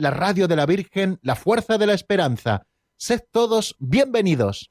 la radio de la Virgen, la fuerza de la esperanza. Sed todos bienvenidos.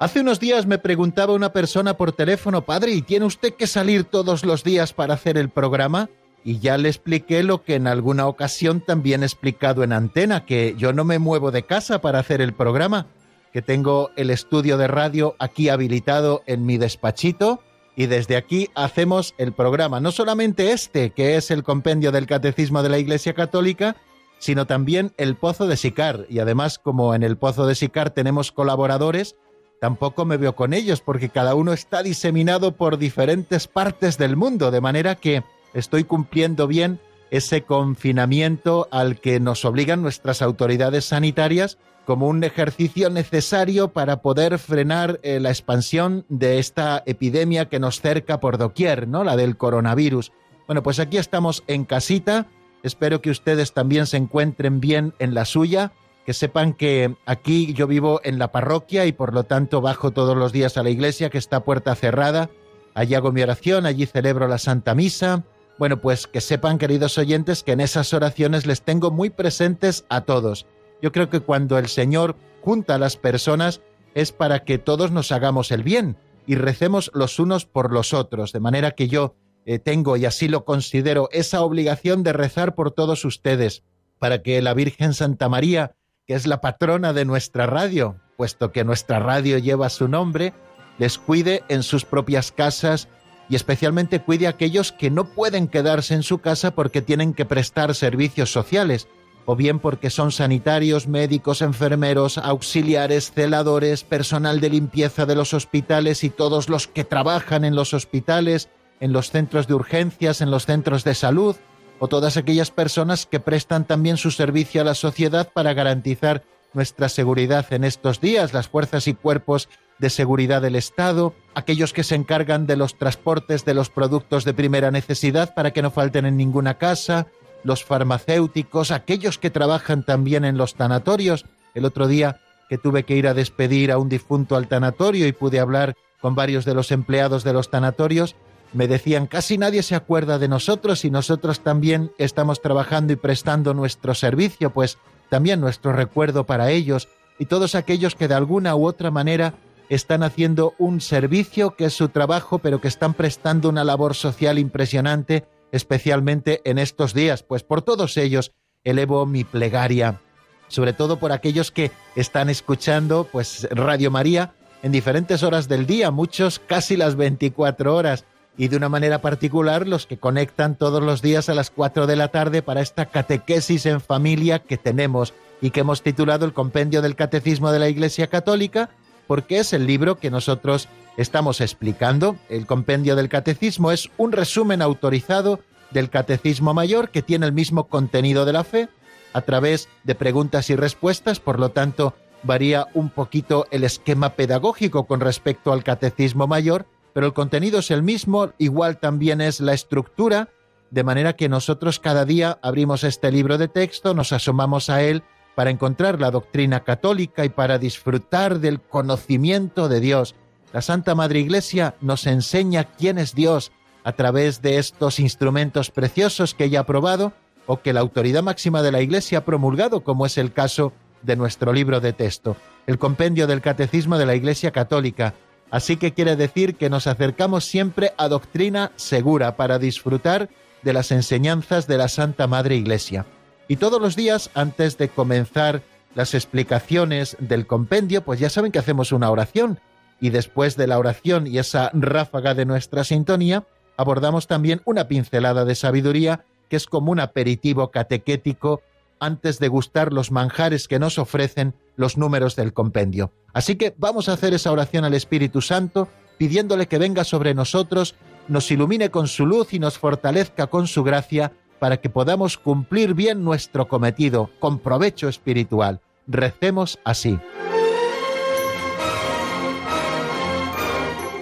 Hace unos días me preguntaba una persona por teléfono, padre, ¿y tiene usted que salir todos los días para hacer el programa? Y ya le expliqué lo que en alguna ocasión también he explicado en antena, que yo no me muevo de casa para hacer el programa, que tengo el estudio de radio aquí habilitado en mi despachito y desde aquí hacemos el programa, no solamente este, que es el compendio del Catecismo de la Iglesia Católica, sino también el Pozo de Sicar. Y además, como en el Pozo de Sicar tenemos colaboradores, tampoco me veo con ellos porque cada uno está diseminado por diferentes partes del mundo, de manera que estoy cumpliendo bien ese confinamiento al que nos obligan nuestras autoridades sanitarias como un ejercicio necesario para poder frenar eh, la expansión de esta epidemia que nos cerca por doquier, ¿no? La del coronavirus. Bueno, pues aquí estamos en casita. Espero que ustedes también se encuentren bien en la suya que sepan que aquí yo vivo en la parroquia y por lo tanto bajo todos los días a la iglesia que está puerta cerrada. Allí hago mi oración, allí celebro la Santa Misa. Bueno, pues que sepan, queridos oyentes, que en esas oraciones les tengo muy presentes a todos. Yo creo que cuando el Señor junta a las personas es para que todos nos hagamos el bien y recemos los unos por los otros, de manera que yo eh, tengo, y así lo considero, esa obligación de rezar por todos ustedes, para que la Virgen Santa María que es la patrona de nuestra radio, puesto que nuestra radio lleva su nombre, les cuide en sus propias casas y especialmente cuide a aquellos que no pueden quedarse en su casa porque tienen que prestar servicios sociales, o bien porque son sanitarios, médicos, enfermeros, auxiliares, celadores, personal de limpieza de los hospitales y todos los que trabajan en los hospitales, en los centros de urgencias, en los centros de salud, o todas aquellas personas que prestan también su servicio a la sociedad para garantizar nuestra seguridad en estos días, las fuerzas y cuerpos de seguridad del Estado, aquellos que se encargan de los transportes de los productos de primera necesidad para que no falten en ninguna casa, los farmacéuticos, aquellos que trabajan también en los tanatorios. El otro día que tuve que ir a despedir a un difunto al tanatorio y pude hablar con varios de los empleados de los tanatorios, me decían, casi nadie se acuerda de nosotros y nosotros también estamos trabajando y prestando nuestro servicio, pues también nuestro recuerdo para ellos y todos aquellos que de alguna u otra manera están haciendo un servicio que es su trabajo, pero que están prestando una labor social impresionante, especialmente en estos días. Pues por todos ellos elevo mi plegaria, sobre todo por aquellos que están escuchando pues Radio María en diferentes horas del día, muchos casi las 24 horas y de una manera particular los que conectan todos los días a las 4 de la tarde para esta catequesis en familia que tenemos y que hemos titulado el Compendio del Catecismo de la Iglesia Católica, porque es el libro que nosotros estamos explicando. El Compendio del Catecismo es un resumen autorizado del Catecismo Mayor que tiene el mismo contenido de la fe a través de preguntas y respuestas, por lo tanto varía un poquito el esquema pedagógico con respecto al Catecismo Mayor, pero el contenido es el mismo, igual también es la estructura, de manera que nosotros cada día abrimos este libro de texto, nos asomamos a él para encontrar la doctrina católica y para disfrutar del conocimiento de Dios. La Santa Madre Iglesia nos enseña quién es Dios a través de estos instrumentos preciosos que ella ha probado o que la autoridad máxima de la Iglesia ha promulgado, como es el caso de nuestro libro de texto, el compendio del Catecismo de la Iglesia Católica, Así que quiere decir que nos acercamos siempre a doctrina segura para disfrutar de las enseñanzas de la Santa Madre Iglesia. Y todos los días, antes de comenzar las explicaciones del compendio, pues ya saben que hacemos una oración. Y después de la oración y esa ráfaga de nuestra sintonía, abordamos también una pincelada de sabiduría que es como un aperitivo catequético antes de gustar los manjares que nos ofrecen los números del compendio. Así que vamos a hacer esa oración al Espíritu Santo, pidiéndole que venga sobre nosotros, nos ilumine con su luz y nos fortalezca con su gracia, para que podamos cumplir bien nuestro cometido con provecho espiritual. Recemos así.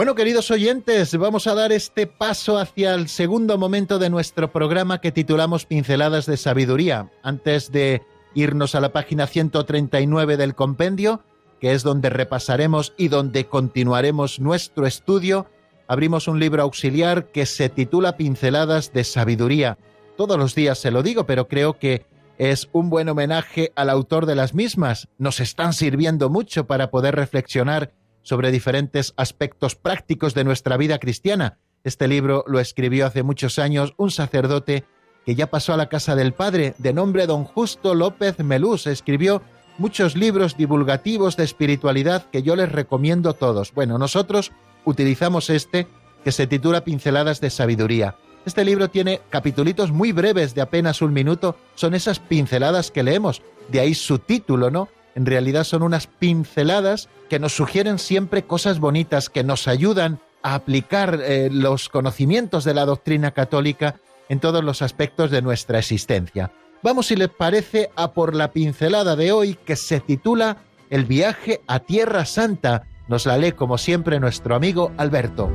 Bueno, queridos oyentes, vamos a dar este paso hacia el segundo momento de nuestro programa que titulamos Pinceladas de Sabiduría. Antes de irnos a la página 139 del compendio, que es donde repasaremos y donde continuaremos nuestro estudio, abrimos un libro auxiliar que se titula Pinceladas de Sabiduría. Todos los días se lo digo, pero creo que es un buen homenaje al autor de las mismas. Nos están sirviendo mucho para poder reflexionar sobre diferentes aspectos prácticos de nuestra vida cristiana. Este libro lo escribió hace muchos años un sacerdote que ya pasó a la casa del Padre, de nombre don Justo López Melús. Escribió muchos libros divulgativos de espiritualidad que yo les recomiendo todos. Bueno, nosotros utilizamos este que se titula Pinceladas de Sabiduría. Este libro tiene capitulitos muy breves de apenas un minuto, son esas pinceladas que leemos, de ahí su título, ¿no? En realidad son unas pinceladas que nos sugieren siempre cosas bonitas, que nos ayudan a aplicar eh, los conocimientos de la doctrina católica en todos los aspectos de nuestra existencia. Vamos, si les parece, a por la pincelada de hoy que se titula El viaje a Tierra Santa. Nos la lee como siempre nuestro amigo Alberto.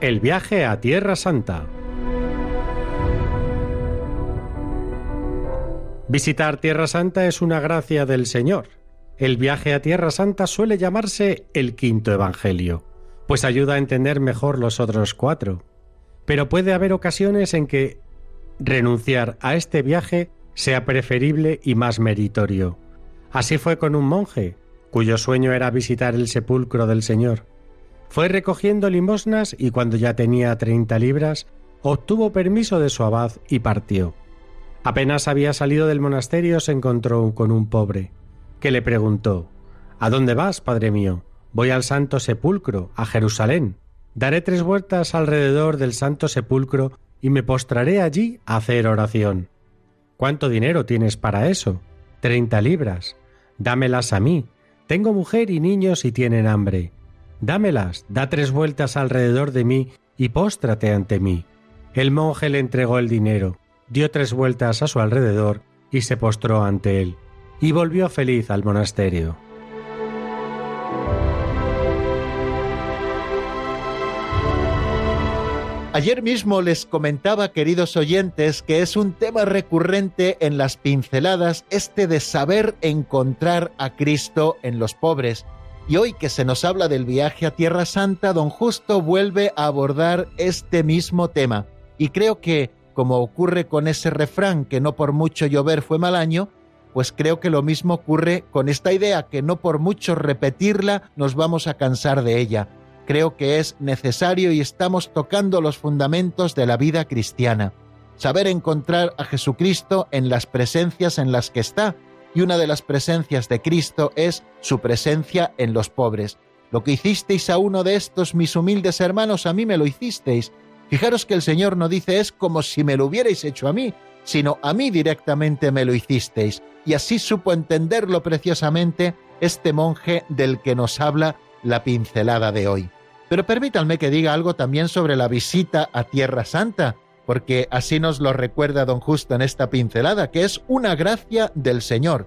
El viaje a Tierra Santa. Visitar Tierra Santa es una gracia del Señor. El viaje a Tierra Santa suele llamarse el quinto Evangelio, pues ayuda a entender mejor los otros cuatro. Pero puede haber ocasiones en que renunciar a este viaje sea preferible y más meritorio. Así fue con un monje, cuyo sueño era visitar el sepulcro del Señor. Fue recogiendo limosnas y cuando ya tenía treinta libras, obtuvo permiso de su abad y partió. Apenas había salido del monasterio se encontró con un pobre, que le preguntó ¿A dónde vas, padre mío? Voy al Santo Sepulcro, a Jerusalén. Daré tres vueltas alrededor del Santo Sepulcro y me postraré allí a hacer oración. ¿Cuánto dinero tienes para eso? Treinta libras. Dámelas a mí. Tengo mujer y niños y tienen hambre. Dámelas, da tres vueltas alrededor de mí y póstrate ante mí. El monje le entregó el dinero, dio tres vueltas a su alrededor y se postró ante él, y volvió feliz al monasterio. Ayer mismo les comentaba, queridos oyentes, que es un tema recurrente en las pinceladas este de saber encontrar a Cristo en los pobres. Y hoy que se nos habla del viaje a Tierra Santa, don Justo vuelve a abordar este mismo tema. Y creo que, como ocurre con ese refrán que no por mucho llover fue mal año, pues creo que lo mismo ocurre con esta idea que no por mucho repetirla nos vamos a cansar de ella. Creo que es necesario y estamos tocando los fundamentos de la vida cristiana. Saber encontrar a Jesucristo en las presencias en las que está, y una de las presencias de Cristo es su presencia en los pobres. Lo que hicisteis a uno de estos mis humildes hermanos, a mí me lo hicisteis. Fijaros que el Señor no dice es como si me lo hubierais hecho a mí, sino a mí directamente me lo hicisteis. Y así supo entenderlo preciosamente este monje del que nos habla la pincelada de hoy. Pero permítanme que diga algo también sobre la visita a Tierra Santa, porque así nos lo recuerda don Justo en esta pincelada, que es una gracia del Señor.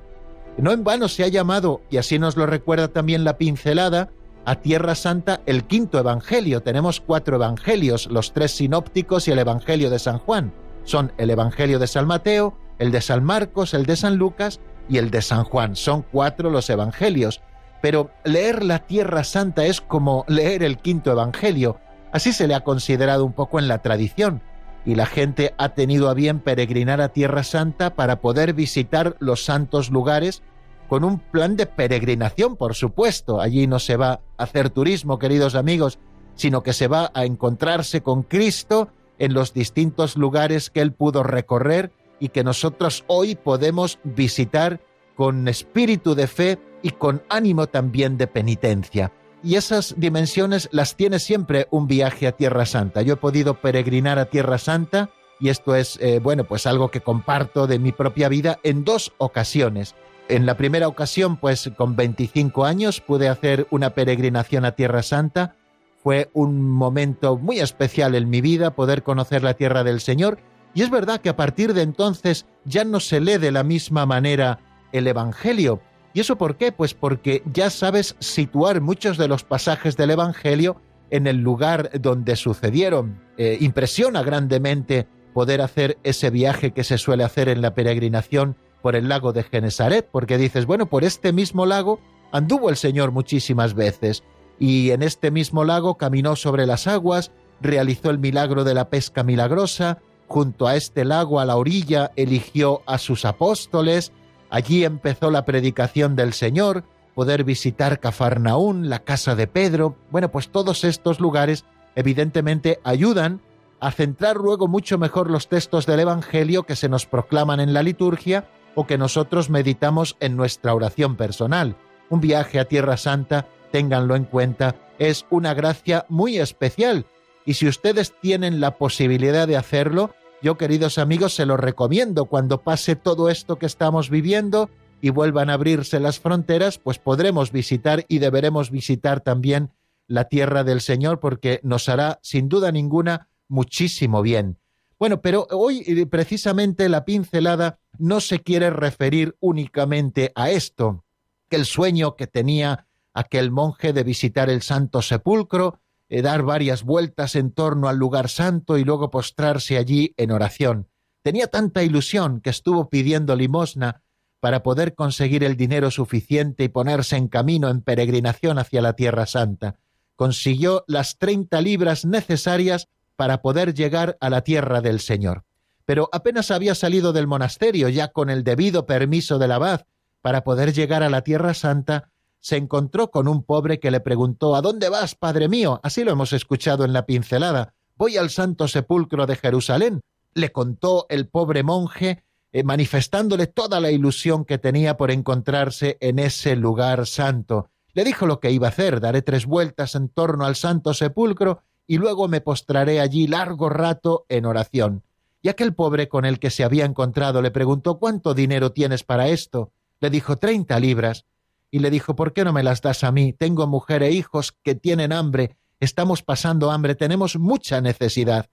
No en vano se ha llamado, y así nos lo recuerda también la pincelada, a Tierra Santa el quinto Evangelio. Tenemos cuatro Evangelios, los tres sinópticos y el Evangelio de San Juan. Son el Evangelio de San Mateo, el de San Marcos, el de San Lucas y el de San Juan. Son cuatro los Evangelios. Pero leer la Tierra Santa es como leer el quinto Evangelio. Así se le ha considerado un poco en la tradición. Y la gente ha tenido a bien peregrinar a Tierra Santa para poder visitar los santos lugares con un plan de peregrinación, por supuesto. Allí no se va a hacer turismo, queridos amigos, sino que se va a encontrarse con Cristo en los distintos lugares que él pudo recorrer y que nosotros hoy podemos visitar con espíritu de fe y con ánimo también de penitencia. Y esas dimensiones las tiene siempre un viaje a Tierra Santa. Yo he podido peregrinar a Tierra Santa y esto es, eh, bueno, pues algo que comparto de mi propia vida en dos ocasiones. En la primera ocasión, pues con 25 años pude hacer una peregrinación a Tierra Santa. Fue un momento muy especial en mi vida poder conocer la tierra del Señor. Y es verdad que a partir de entonces ya no se lee de la misma manera el Evangelio. ¿Y eso por qué? Pues porque ya sabes situar muchos de los pasajes del Evangelio en el lugar donde sucedieron. Eh, impresiona grandemente poder hacer ese viaje que se suele hacer en la peregrinación por el lago de Genesaret, porque dices, bueno, por este mismo lago anduvo el Señor muchísimas veces, y en este mismo lago caminó sobre las aguas, realizó el milagro de la pesca milagrosa, junto a este lago, a la orilla, eligió a sus apóstoles, allí empezó la predicación del Señor, poder visitar Cafarnaún, la casa de Pedro, bueno, pues todos estos lugares evidentemente ayudan a centrar luego mucho mejor los textos del Evangelio que se nos proclaman en la liturgia o que nosotros meditamos en nuestra oración personal. Un viaje a Tierra Santa, ténganlo en cuenta, es una gracia muy especial y si ustedes tienen la posibilidad de hacerlo, yo queridos amigos se lo recomiendo cuando pase todo esto que estamos viviendo y vuelvan a abrirse las fronteras, pues podremos visitar y deberemos visitar también la tierra del Señor porque nos hará sin duda ninguna muchísimo bien. Bueno, pero hoy eh, precisamente la pincelada no se quiere referir únicamente a esto, que el sueño que tenía aquel monje de visitar el Santo Sepulcro, eh, dar varias vueltas en torno al lugar santo y luego postrarse allí en oración. Tenía tanta ilusión que estuvo pidiendo limosna para poder conseguir el dinero suficiente y ponerse en camino en peregrinación hacia la Tierra Santa. Consiguió las treinta libras necesarias para poder llegar a la tierra del Señor. Pero apenas había salido del monasterio, ya con el debido permiso del abad, para poder llegar a la tierra santa, se encontró con un pobre que le preguntó ¿A dónde vas, padre mío? Así lo hemos escuchado en la pincelada. Voy al santo sepulcro de Jerusalén. Le contó el pobre monje, eh, manifestándole toda la ilusión que tenía por encontrarse en ese lugar santo. Le dijo lo que iba a hacer, daré tres vueltas en torno al santo sepulcro y luego me postraré allí largo rato en oración. Y aquel pobre con el que se había encontrado le preguntó ¿Cuánto dinero tienes para esto? Le dijo treinta libras. Y le dijo ¿Por qué no me las das a mí? Tengo mujer e hijos que tienen hambre, estamos pasando hambre, tenemos mucha necesidad.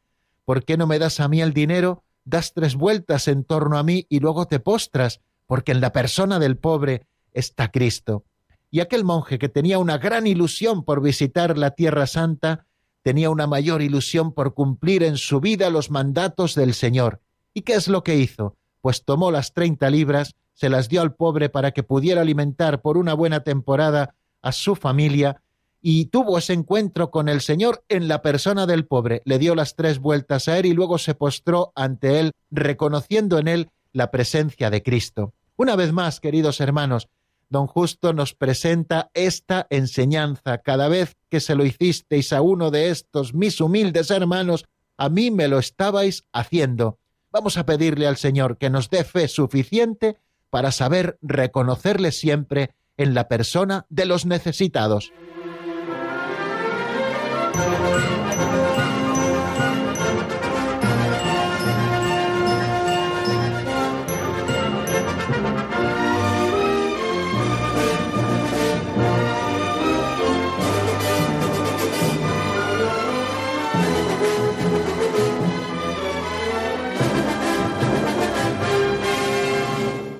¿Por qué no me das a mí el dinero? Das tres vueltas en torno a mí y luego te postras, porque en la persona del pobre está Cristo. Y aquel monje que tenía una gran ilusión por visitar la Tierra Santa, tenía una mayor ilusión por cumplir en su vida los mandatos del Señor. ¿Y qué es lo que hizo? Pues tomó las treinta libras, se las dio al pobre para que pudiera alimentar por una buena temporada a su familia, y tuvo ese encuentro con el Señor en la persona del pobre. Le dio las tres vueltas a él y luego se postró ante él, reconociendo en él la presencia de Cristo. Una vez más, queridos hermanos, don Justo nos presenta esta enseñanza. Cada vez que se lo hicisteis a uno de estos mis humildes hermanos, a mí me lo estabais haciendo. Vamos a pedirle al Señor que nos dé fe suficiente para saber reconocerle siempre en la persona de los necesitados.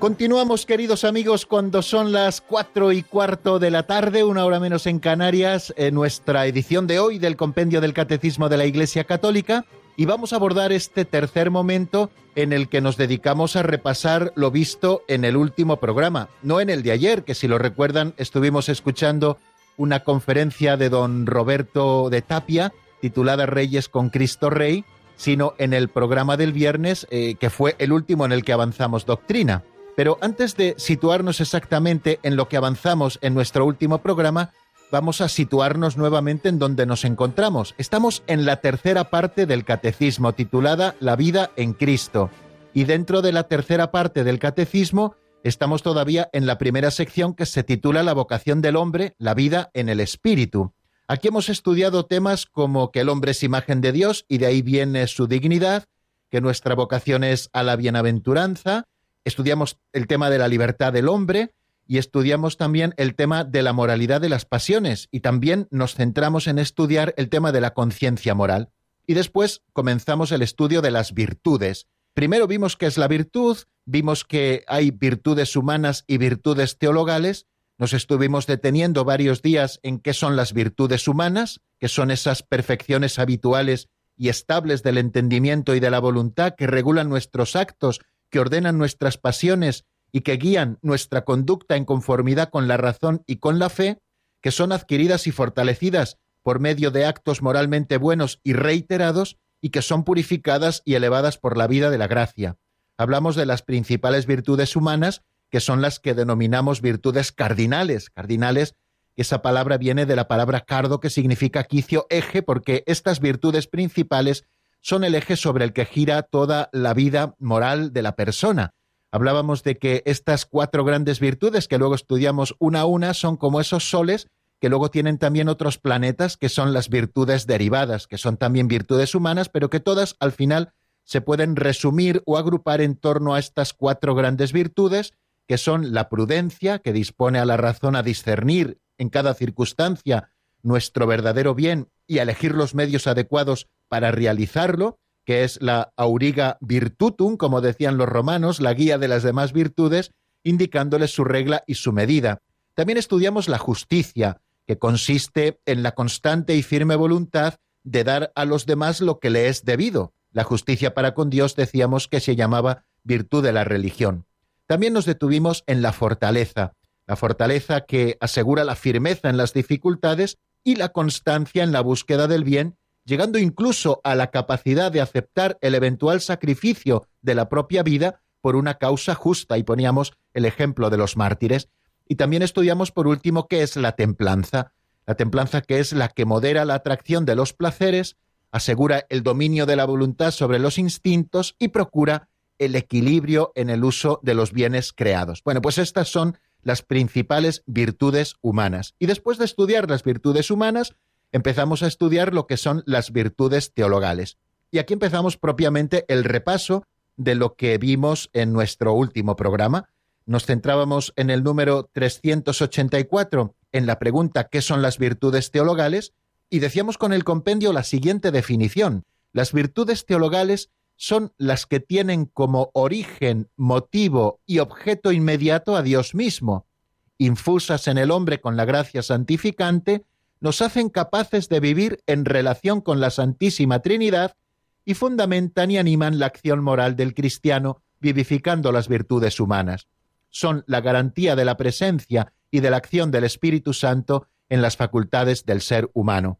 Continuamos, queridos amigos, cuando son las cuatro y cuarto de la tarde, una hora menos en Canarias, en nuestra edición de hoy del Compendio del Catecismo de la Iglesia Católica, y vamos a abordar este tercer momento en el que nos dedicamos a repasar lo visto en el último programa, no en el de ayer, que si lo recuerdan estuvimos escuchando una conferencia de don Roberto de Tapia, titulada Reyes con Cristo Rey, sino en el programa del viernes, eh, que fue el último en el que avanzamos doctrina. Pero antes de situarnos exactamente en lo que avanzamos en nuestro último programa, vamos a situarnos nuevamente en donde nos encontramos. Estamos en la tercera parte del catecismo titulada La vida en Cristo. Y dentro de la tercera parte del catecismo estamos todavía en la primera sección que se titula La vocación del hombre, la vida en el espíritu. Aquí hemos estudiado temas como que el hombre es imagen de Dios y de ahí viene su dignidad, que nuestra vocación es a la bienaventuranza, estudiamos el tema de la libertad del hombre y estudiamos también el tema de la moralidad de las pasiones y también nos centramos en estudiar el tema de la conciencia moral. Y después comenzamos el estudio de las virtudes. Primero vimos qué es la virtud, vimos que hay virtudes humanas y virtudes teologales, nos estuvimos deteniendo varios días en qué son las virtudes humanas, que son esas perfecciones habituales y estables del entendimiento y de la voluntad que regulan nuestros actos que ordenan nuestras pasiones y que guían nuestra conducta en conformidad con la razón y con la fe, que son adquiridas y fortalecidas por medio de actos moralmente buenos y reiterados y que son purificadas y elevadas por la vida de la gracia. Hablamos de las principales virtudes humanas, que son las que denominamos virtudes cardinales. Cardinales, esa palabra viene de la palabra cardo, que significa quicio eje, porque estas virtudes principales son el eje sobre el que gira toda la vida moral de la persona. Hablábamos de que estas cuatro grandes virtudes que luego estudiamos una a una son como esos soles que luego tienen también otros planetas que son las virtudes derivadas, que son también virtudes humanas, pero que todas al final se pueden resumir o agrupar en torno a estas cuatro grandes virtudes, que son la prudencia, que dispone a la razón a discernir en cada circunstancia nuestro verdadero bien y a elegir los medios adecuados para realizarlo, que es la auriga virtutum, como decían los romanos, la guía de las demás virtudes, indicándoles su regla y su medida. También estudiamos la justicia, que consiste en la constante y firme voluntad de dar a los demás lo que le es debido. La justicia para con Dios decíamos que se llamaba virtud de la religión. También nos detuvimos en la fortaleza, la fortaleza que asegura la firmeza en las dificultades y la constancia en la búsqueda del bien llegando incluso a la capacidad de aceptar el eventual sacrificio de la propia vida por una causa justa, y poníamos el ejemplo de los mártires. Y también estudiamos por último qué es la templanza. La templanza que es la que modera la atracción de los placeres, asegura el dominio de la voluntad sobre los instintos y procura el equilibrio en el uso de los bienes creados. Bueno, pues estas son las principales virtudes humanas. Y después de estudiar las virtudes humanas, empezamos a estudiar lo que son las virtudes teologales. Y aquí empezamos propiamente el repaso de lo que vimos en nuestro último programa. Nos centrábamos en el número 384, en la pregunta ¿qué son las virtudes teologales? Y decíamos con el compendio la siguiente definición. Las virtudes teologales son las que tienen como origen, motivo y objeto inmediato a Dios mismo, infusas en el hombre con la gracia santificante nos hacen capaces de vivir en relación con la Santísima Trinidad y fundamentan y animan la acción moral del cristiano, vivificando las virtudes humanas. Son la garantía de la presencia y de la acción del Espíritu Santo en las facultades del ser humano.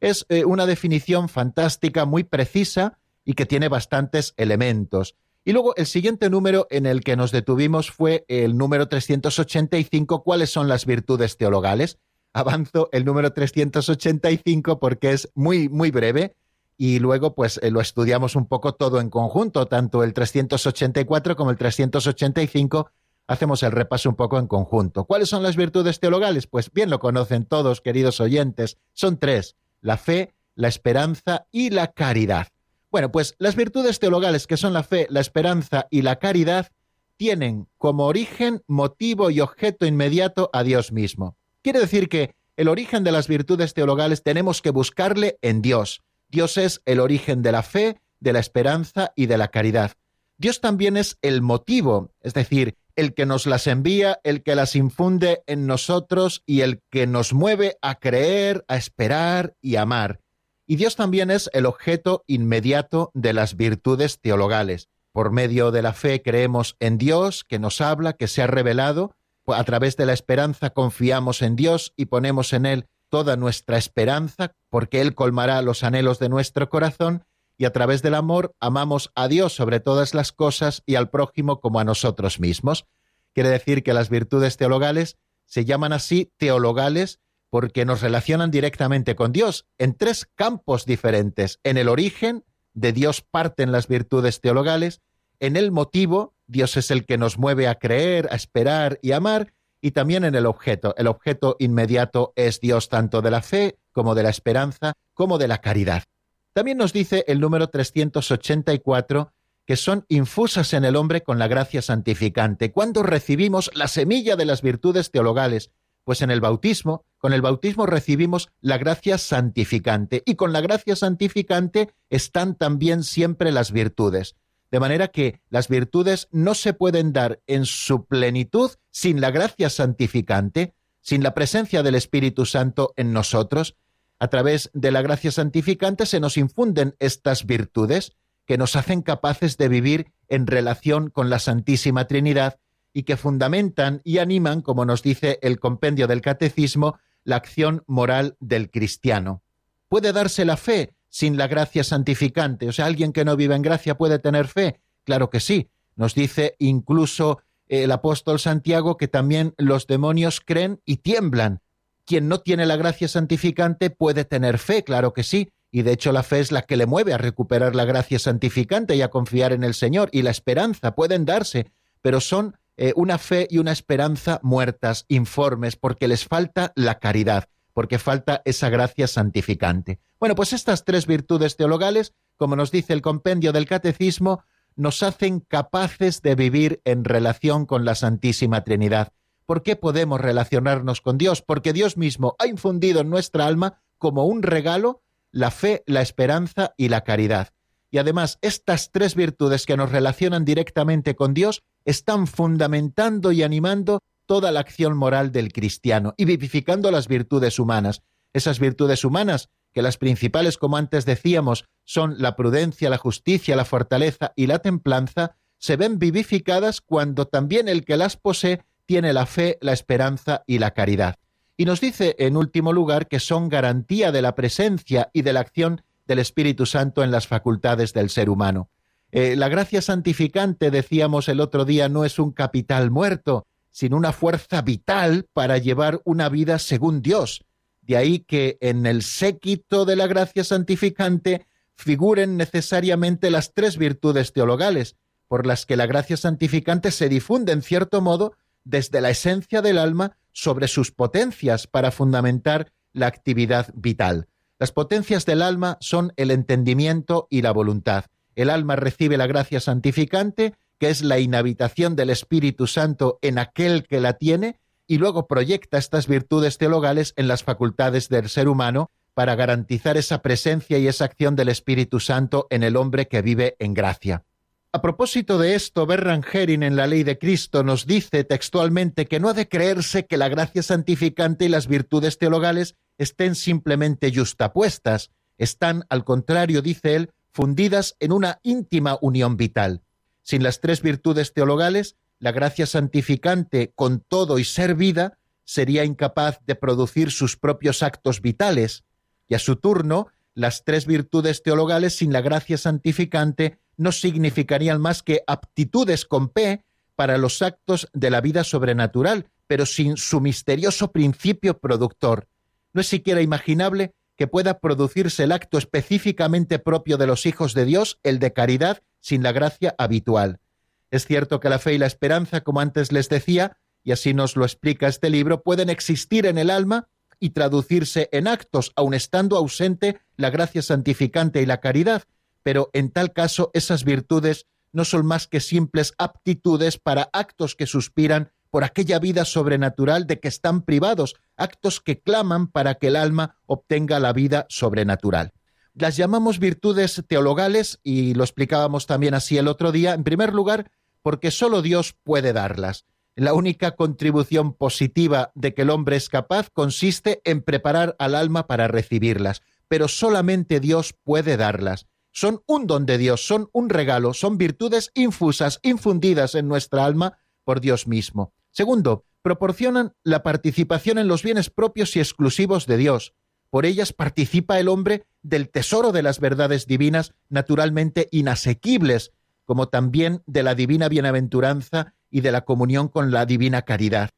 Es eh, una definición fantástica, muy precisa y que tiene bastantes elementos. Y luego el siguiente número en el que nos detuvimos fue el número 385, ¿cuáles son las virtudes teologales? Avanzo el número 385 porque es muy, muy breve y luego pues eh, lo estudiamos un poco todo en conjunto, tanto el 384 como el 385 hacemos el repaso un poco en conjunto. ¿Cuáles son las virtudes teologales? Pues bien lo conocen todos, queridos oyentes, son tres, la fe, la esperanza y la caridad. Bueno, pues las virtudes teologales que son la fe, la esperanza y la caridad tienen como origen, motivo y objeto inmediato a Dios mismo. Quiere decir que el origen de las virtudes teologales tenemos que buscarle en Dios. Dios es el origen de la fe, de la esperanza y de la caridad. Dios también es el motivo, es decir, el que nos las envía, el que las infunde en nosotros y el que nos mueve a creer, a esperar y amar. Y Dios también es el objeto inmediato de las virtudes teologales. Por medio de la fe creemos en Dios, que nos habla, que se ha revelado. A través de la esperanza confiamos en Dios y ponemos en Él toda nuestra esperanza, porque Él colmará los anhelos de nuestro corazón. Y a través del amor amamos a Dios sobre todas las cosas y al prójimo como a nosotros mismos. Quiere decir que las virtudes teologales se llaman así teologales porque nos relacionan directamente con Dios en tres campos diferentes. En el origen, de Dios parten las virtudes teologales, en el motivo, Dios es el que nos mueve a creer, a esperar y amar, y también en el objeto. El objeto inmediato es Dios tanto de la fe como de la esperanza, como de la caridad. También nos dice el número 384 que son infusas en el hombre con la gracia santificante. Cuando recibimos la semilla de las virtudes teologales, pues en el bautismo, con el bautismo recibimos la gracia santificante y con la gracia santificante están también siempre las virtudes. De manera que las virtudes no se pueden dar en su plenitud sin la gracia santificante, sin la presencia del Espíritu Santo en nosotros. A través de la gracia santificante se nos infunden estas virtudes que nos hacen capaces de vivir en relación con la Santísima Trinidad y que fundamentan y animan, como nos dice el compendio del Catecismo, la acción moral del cristiano. ¿Puede darse la fe sin la gracia santificante? O sea, alguien que no vive en gracia puede tener fe. Claro que sí. Nos dice incluso el apóstol Santiago que también los demonios creen y tiemblan. Quien no tiene la gracia santificante puede tener fe, claro que sí, y de hecho la fe es la que le mueve a recuperar la gracia santificante y a confiar en el Señor, y la esperanza pueden darse, pero son eh, una fe y una esperanza muertas, informes, porque les falta la caridad, porque falta esa gracia santificante. Bueno, pues estas tres virtudes teologales, como nos dice el compendio del Catecismo, nos hacen capaces de vivir en relación con la Santísima Trinidad. ¿Por qué podemos relacionarnos con Dios? Porque Dios mismo ha infundido en nuestra alma como un regalo la fe, la esperanza y la caridad. Y además, estas tres virtudes que nos relacionan directamente con Dios están fundamentando y animando toda la acción moral del cristiano y vivificando las virtudes humanas. Esas virtudes humanas, que las principales, como antes decíamos, son la prudencia, la justicia, la fortaleza y la templanza, se ven vivificadas cuando también el que las posee tiene la fe, la esperanza y la caridad. Y nos dice, en último lugar, que son garantía de la presencia y de la acción del Espíritu Santo en las facultades del ser humano. Eh, la gracia santificante, decíamos el otro día, no es un capital muerto, sino una fuerza vital para llevar una vida según Dios. De ahí que en el séquito de la gracia santificante figuren necesariamente las tres virtudes teologales, por las que la gracia santificante se difunde en cierto modo desde la esencia del alma sobre sus potencias para fundamentar la actividad vital. Las potencias del alma son el entendimiento y la voluntad. El alma recibe la gracia santificante, que es la inhabitación del Espíritu Santo en aquel que la tiene, y luego proyecta estas virtudes teologales en las facultades del ser humano para garantizar esa presencia y esa acción del Espíritu Santo en el hombre que vive en gracia. A propósito de esto, Berran Herin en la ley de Cristo nos dice textualmente que no ha de creerse que la gracia santificante y las virtudes teologales estén simplemente justapuestas, están, al contrario, dice él, fundidas en una íntima unión vital. Sin las tres virtudes teologales, la gracia santificante con todo y ser vida sería incapaz de producir sus propios actos vitales, y a su turno, las tres virtudes teologales sin la gracia santificante no significarían más que aptitudes con P para los actos de la vida sobrenatural, pero sin su misterioso principio productor. No es siquiera imaginable que pueda producirse el acto específicamente propio de los hijos de Dios, el de caridad, sin la gracia habitual. Es cierto que la fe y la esperanza, como antes les decía, y así nos lo explica este libro, pueden existir en el alma y traducirse en actos, aun estando ausente la gracia santificante y la caridad, pero en tal caso esas virtudes no son más que simples aptitudes para actos que suspiran por aquella vida sobrenatural de que están privados, actos que claman para que el alma obtenga la vida sobrenatural. Las llamamos virtudes teologales y lo explicábamos también así el otro día, en primer lugar, porque solo Dios puede darlas. La única contribución positiva de que el hombre es capaz consiste en preparar al alma para recibirlas, pero solamente Dios puede darlas. Son un don de Dios, son un regalo, son virtudes infusas, infundidas en nuestra alma por Dios mismo. Segundo, proporcionan la participación en los bienes propios y exclusivos de Dios. Por ellas participa el hombre del tesoro de las verdades divinas naturalmente inasequibles, como también de la divina bienaventuranza y de la comunión con la divina caridad.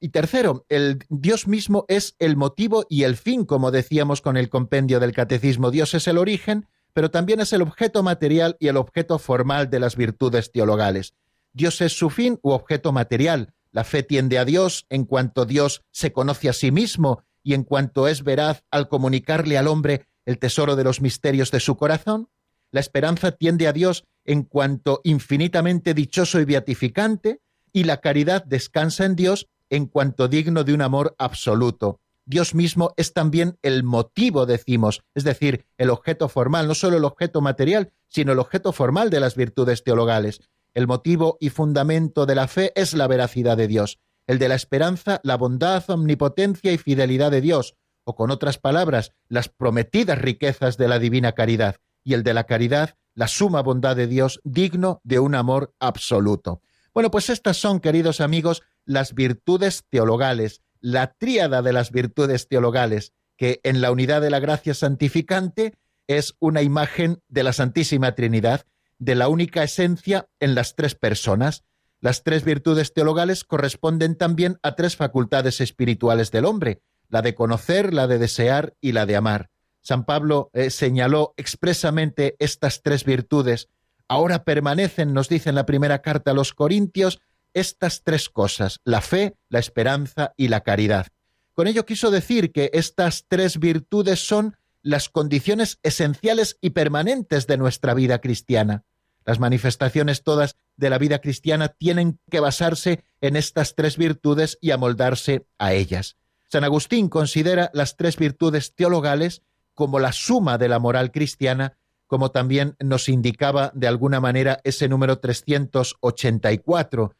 Y tercero, el Dios mismo es el motivo y el fin, como decíamos con el compendio del catecismo. Dios es el origen, pero también es el objeto material y el objeto formal de las virtudes teologales. Dios es su fin u objeto material. La fe tiende a Dios en cuanto Dios se conoce a sí mismo y en cuanto es veraz al comunicarle al hombre el tesoro de los misterios de su corazón. La esperanza tiende a Dios en cuanto infinitamente dichoso y beatificante, y la caridad descansa en Dios en cuanto digno de un amor absoluto. Dios mismo es también el motivo, decimos, es decir, el objeto formal, no solo el objeto material, sino el objeto formal de las virtudes teologales. El motivo y fundamento de la fe es la veracidad de Dios, el de la esperanza, la bondad, omnipotencia y fidelidad de Dios, o con otras palabras, las prometidas riquezas de la divina caridad, y el de la caridad, la suma bondad de Dios, digno de un amor absoluto. Bueno, pues estas son, queridos amigos, las virtudes teologales, la tríada de las virtudes teologales, que en la unidad de la gracia santificante es una imagen de la Santísima Trinidad, de la única esencia en las tres personas. Las tres virtudes teologales corresponden también a tres facultades espirituales del hombre, la de conocer, la de desear y la de amar. San Pablo eh, señaló expresamente estas tres virtudes. Ahora permanecen, nos dice en la primera carta a los Corintios, estas tres cosas, la fe, la esperanza y la caridad. Con ello quiso decir que estas tres virtudes son las condiciones esenciales y permanentes de nuestra vida cristiana. Las manifestaciones todas de la vida cristiana tienen que basarse en estas tres virtudes y amoldarse a ellas. San Agustín considera las tres virtudes teologales como la suma de la moral cristiana, como también nos indicaba de alguna manera ese número 384.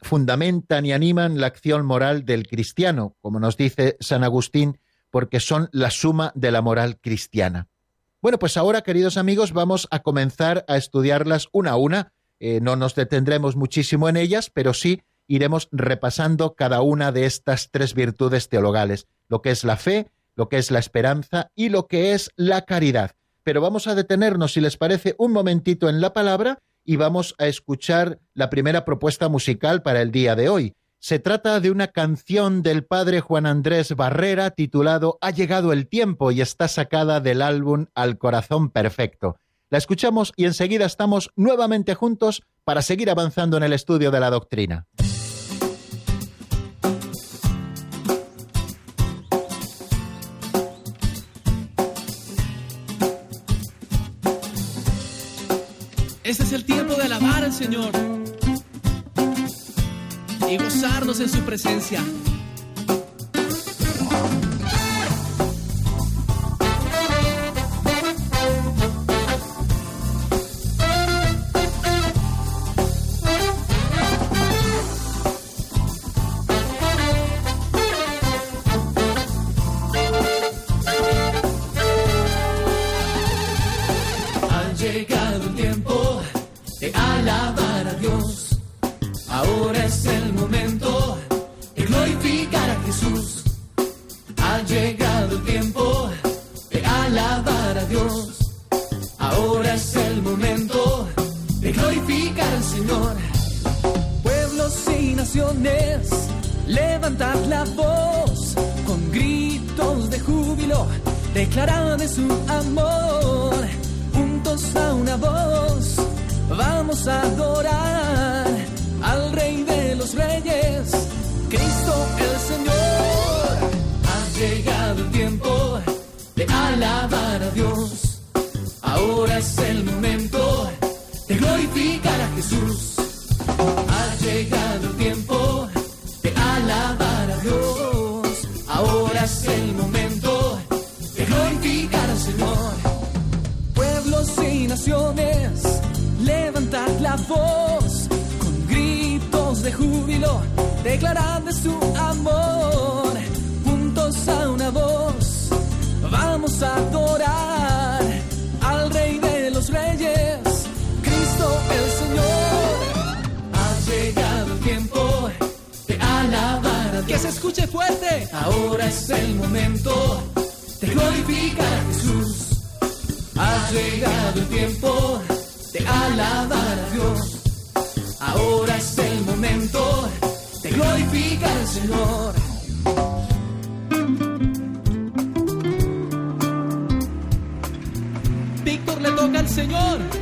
Fundamentan y animan la acción moral del cristiano, como nos dice San Agustín, porque son la suma de la moral cristiana. Bueno, pues ahora, queridos amigos, vamos a comenzar a estudiarlas una a una. Eh, no nos detendremos muchísimo en ellas, pero sí iremos repasando cada una de estas tres virtudes teologales, lo que es la fe, lo que es la esperanza y lo que es la caridad. Pero vamos a detenernos, si les parece, un momentito en la palabra y vamos a escuchar la primera propuesta musical para el día de hoy. Se trata de una canción del padre Juan Andrés Barrera titulado Ha llegado el tiempo y está sacada del álbum Al Corazón Perfecto. La escuchamos y enseguida estamos nuevamente juntos para seguir avanzando en el estudio de la doctrina. Este es el tiempo de alabar al Señor en su presencia. Levantad la voz con de júbilo, declarando su amor. Juntos a una voz, vamos a adorar al Rey de los Reyes, Cristo el Señor. Ha llegado el tiempo de alabar, que se escuche fuerte. Ahora es el momento de glorificar a Jesús. Ha llegado el tiempo de alabar a Dios. Ahora es el momento de glorificar al Señor. Víctor le toca al Señor.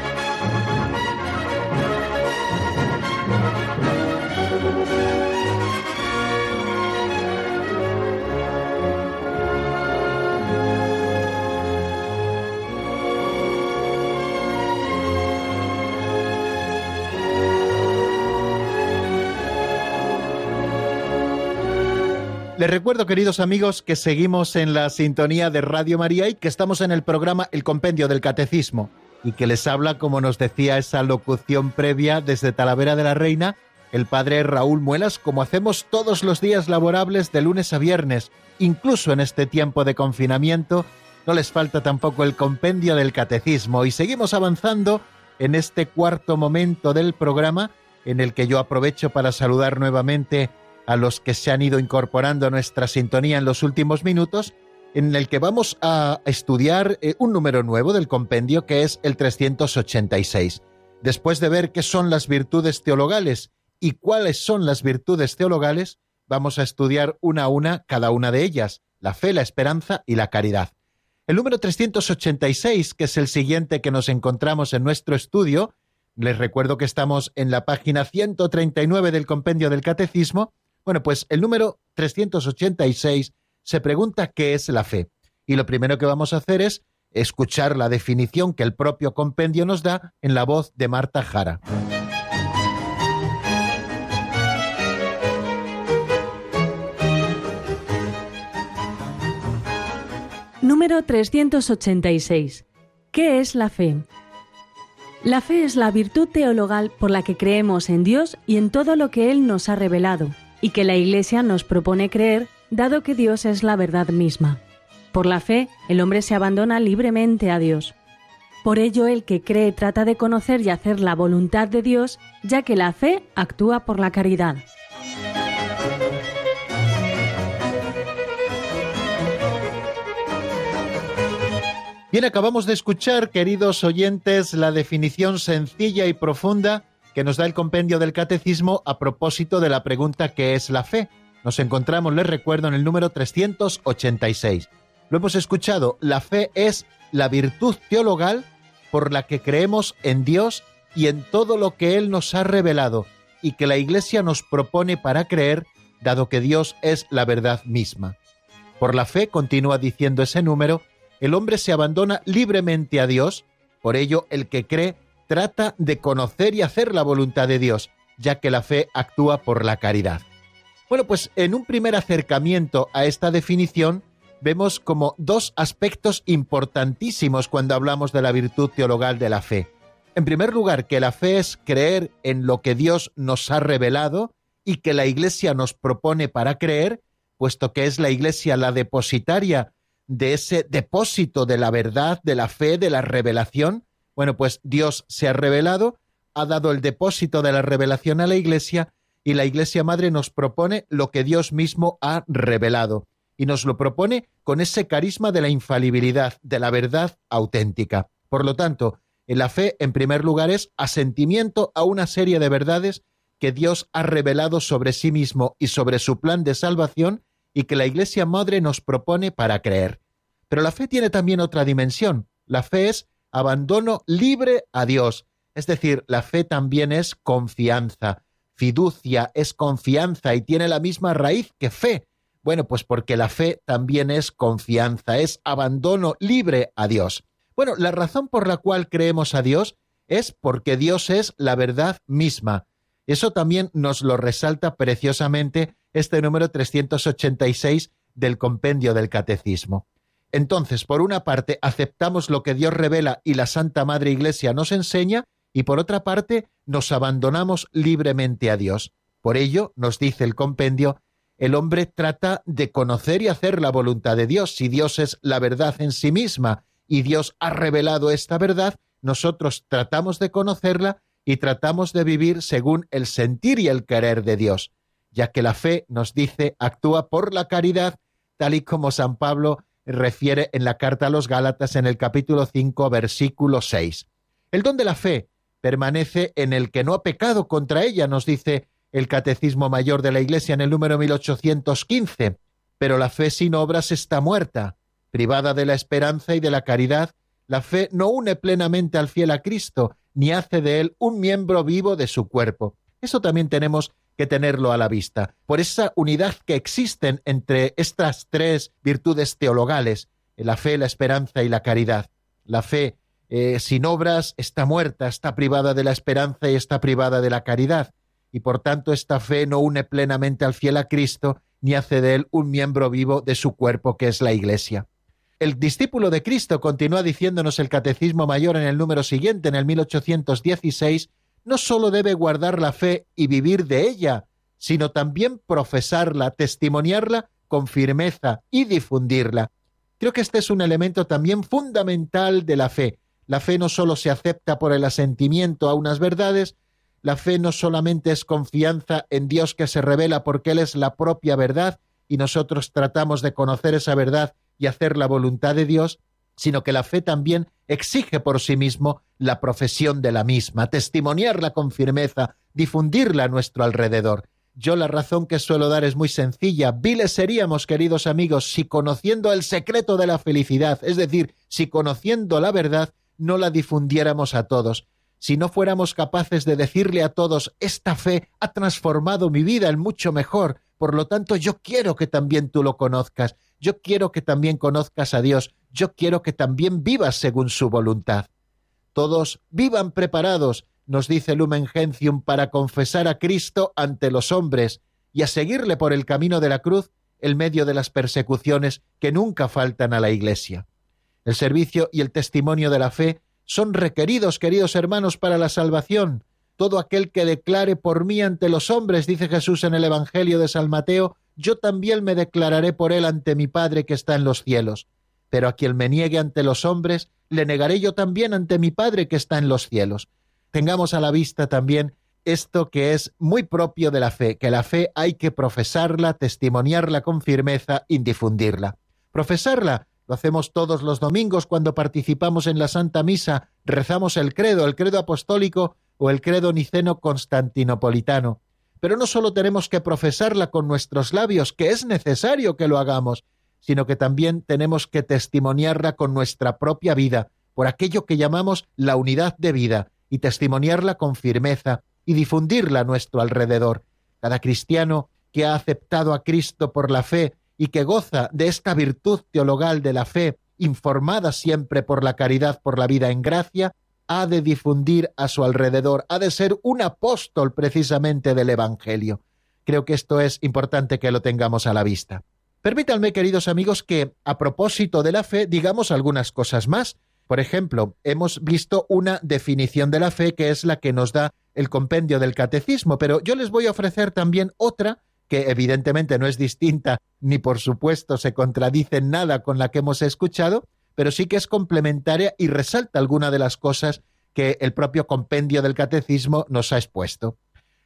Les recuerdo, queridos amigos, que seguimos en la sintonía de Radio María y que estamos en el programa El Compendio del Catecismo y que les habla, como nos decía esa locución previa desde Talavera de la Reina, el padre Raúl Muelas, como hacemos todos los días laborables de lunes a viernes, incluso en este tiempo de confinamiento, no les falta tampoco el compendio del catecismo. Y seguimos avanzando en este cuarto momento del programa en el que yo aprovecho para saludar nuevamente a los que se han ido incorporando a nuestra sintonía en los últimos minutos, en el que vamos a estudiar eh, un número nuevo del compendio que es el 386. Después de ver qué son las virtudes teologales y cuáles son las virtudes teologales, vamos a estudiar una a una cada una de ellas, la fe, la esperanza y la caridad. El número 386, que es el siguiente que nos encontramos en nuestro estudio, les recuerdo que estamos en la página 139 del compendio del Catecismo, bueno, pues el número 386 se pregunta qué es la fe. Y lo primero que vamos a hacer es escuchar la definición que el propio compendio nos da en la voz de Marta Jara. Número 386. ¿Qué es la fe? La fe es la virtud teologal por la que creemos en Dios y en todo lo que Él nos ha revelado y que la Iglesia nos propone creer, dado que Dios es la verdad misma. Por la fe, el hombre se abandona libremente a Dios. Por ello, el que cree trata de conocer y hacer la voluntad de Dios, ya que la fe actúa por la caridad. Bien, acabamos de escuchar, queridos oyentes, la definición sencilla y profunda que nos da el compendio del catecismo a propósito de la pregunta ¿qué es la fe? Nos encontramos, les recuerdo, en el número 386. Lo hemos escuchado, la fe es la virtud teologal por la que creemos en Dios y en todo lo que Él nos ha revelado y que la Iglesia nos propone para creer, dado que Dios es la verdad misma. Por la fe, continúa diciendo ese número, el hombre se abandona libremente a Dios, por ello el que cree trata de conocer y hacer la voluntad de Dios, ya que la fe actúa por la caridad. Bueno, pues en un primer acercamiento a esta definición vemos como dos aspectos importantísimos cuando hablamos de la virtud teologal de la fe. En primer lugar, que la fe es creer en lo que Dios nos ha revelado y que la Iglesia nos propone para creer, puesto que es la Iglesia la depositaria de ese depósito de la verdad, de la fe, de la revelación, bueno, pues Dios se ha revelado, ha dado el depósito de la revelación a la Iglesia y la Iglesia Madre nos propone lo que Dios mismo ha revelado y nos lo propone con ese carisma de la infalibilidad, de la verdad auténtica. Por lo tanto, la fe, en primer lugar, es asentimiento a una serie de verdades que Dios ha revelado sobre sí mismo y sobre su plan de salvación y que la Iglesia Madre nos propone para creer. Pero la fe tiene también otra dimensión. La fe es abandono libre a Dios. Es decir, la fe también es confianza. Fiducia es confianza y tiene la misma raíz que fe. Bueno, pues porque la fe también es confianza, es abandono libre a Dios. Bueno, la razón por la cual creemos a Dios es porque Dios es la verdad misma. Eso también nos lo resalta preciosamente este número 386 del compendio del Catecismo. Entonces, por una parte, aceptamos lo que Dios revela y la Santa Madre Iglesia nos enseña, y por otra parte, nos abandonamos libremente a Dios. Por ello, nos dice el compendio, el hombre trata de conocer y hacer la voluntad de Dios. Si Dios es la verdad en sí misma y Dios ha revelado esta verdad, nosotros tratamos de conocerla y tratamos de vivir según el sentir y el querer de Dios, ya que la fe nos dice actúa por la caridad, tal y como San Pablo refiere en la carta a los Gálatas en el capítulo 5, versículo 6. El don de la fe permanece en el que no ha pecado contra ella, nos dice el Catecismo Mayor de la Iglesia en el número 1815. Pero la fe sin obras está muerta. Privada de la esperanza y de la caridad, la fe no une plenamente al fiel a Cristo, ni hace de él un miembro vivo de su cuerpo. Eso también tenemos que tenerlo a la vista, por esa unidad que existen entre estas tres virtudes teologales, la fe, la esperanza y la caridad. La fe eh, sin obras está muerta, está privada de la esperanza y está privada de la caridad, y por tanto esta fe no une plenamente al fiel a Cristo, ni hace de él un miembro vivo de su cuerpo que es la Iglesia. El discípulo de Cristo, continúa diciéndonos el Catecismo Mayor en el número siguiente, en el 1816, no sólo debe guardar la fe y vivir de ella, sino también profesarla, testimoniarla con firmeza y difundirla. Creo que este es un elemento también fundamental de la fe. La fe no sólo se acepta por el asentimiento a unas verdades, la fe no solamente es confianza en Dios que se revela porque Él es la propia verdad y nosotros tratamos de conocer esa verdad y hacer la voluntad de Dios, sino que la fe también exige por sí mismo la profesión de la misma, testimoniarla con firmeza, difundirla a nuestro alrededor. Yo la razón que suelo dar es muy sencilla. Viles seríamos, queridos amigos, si conociendo el secreto de la felicidad, es decir, si conociendo la verdad, no la difundiéramos a todos. Si no fuéramos capaces de decirle a todos, esta fe ha transformado mi vida en mucho mejor, por lo tanto yo quiero que también tú lo conozcas, yo quiero que también conozcas a Dios, yo quiero que también vivas según su voluntad. Todos vivan preparados, nos dice Lumen Gentium, para confesar a Cristo ante los hombres y a seguirle por el camino de la cruz en medio de las persecuciones que nunca faltan a la Iglesia. El servicio y el testimonio de la fe son requeridos, queridos hermanos, para la salvación. Todo aquel que declare por mí ante los hombres, dice Jesús en el Evangelio de San Mateo, yo también me declararé por él ante mi Padre que está en los cielos pero a quien me niegue ante los hombres, le negaré yo también ante mi Padre que está en los cielos. Tengamos a la vista también esto que es muy propio de la fe, que la fe hay que profesarla, testimoniarla con firmeza y difundirla. Profesarla lo hacemos todos los domingos cuando participamos en la Santa Misa, rezamos el credo, el credo apostólico o el credo niceno constantinopolitano. Pero no solo tenemos que profesarla con nuestros labios, que es necesario que lo hagamos, sino que también tenemos que testimoniarla con nuestra propia vida, por aquello que llamamos la unidad de vida, y testimoniarla con firmeza y difundirla a nuestro alrededor. Cada cristiano que ha aceptado a Cristo por la fe y que goza de esta virtud teologal de la fe, informada siempre por la caridad por la vida en gracia, ha de difundir a su alrededor, ha de ser un apóstol precisamente del Evangelio. Creo que esto es importante que lo tengamos a la vista. Permítanme, queridos amigos, que a propósito de la fe digamos algunas cosas más. Por ejemplo, hemos visto una definición de la fe que es la que nos da el compendio del catecismo, pero yo les voy a ofrecer también otra que evidentemente no es distinta ni por supuesto se contradice en nada con la que hemos escuchado, pero sí que es complementaria y resalta alguna de las cosas que el propio compendio del catecismo nos ha expuesto.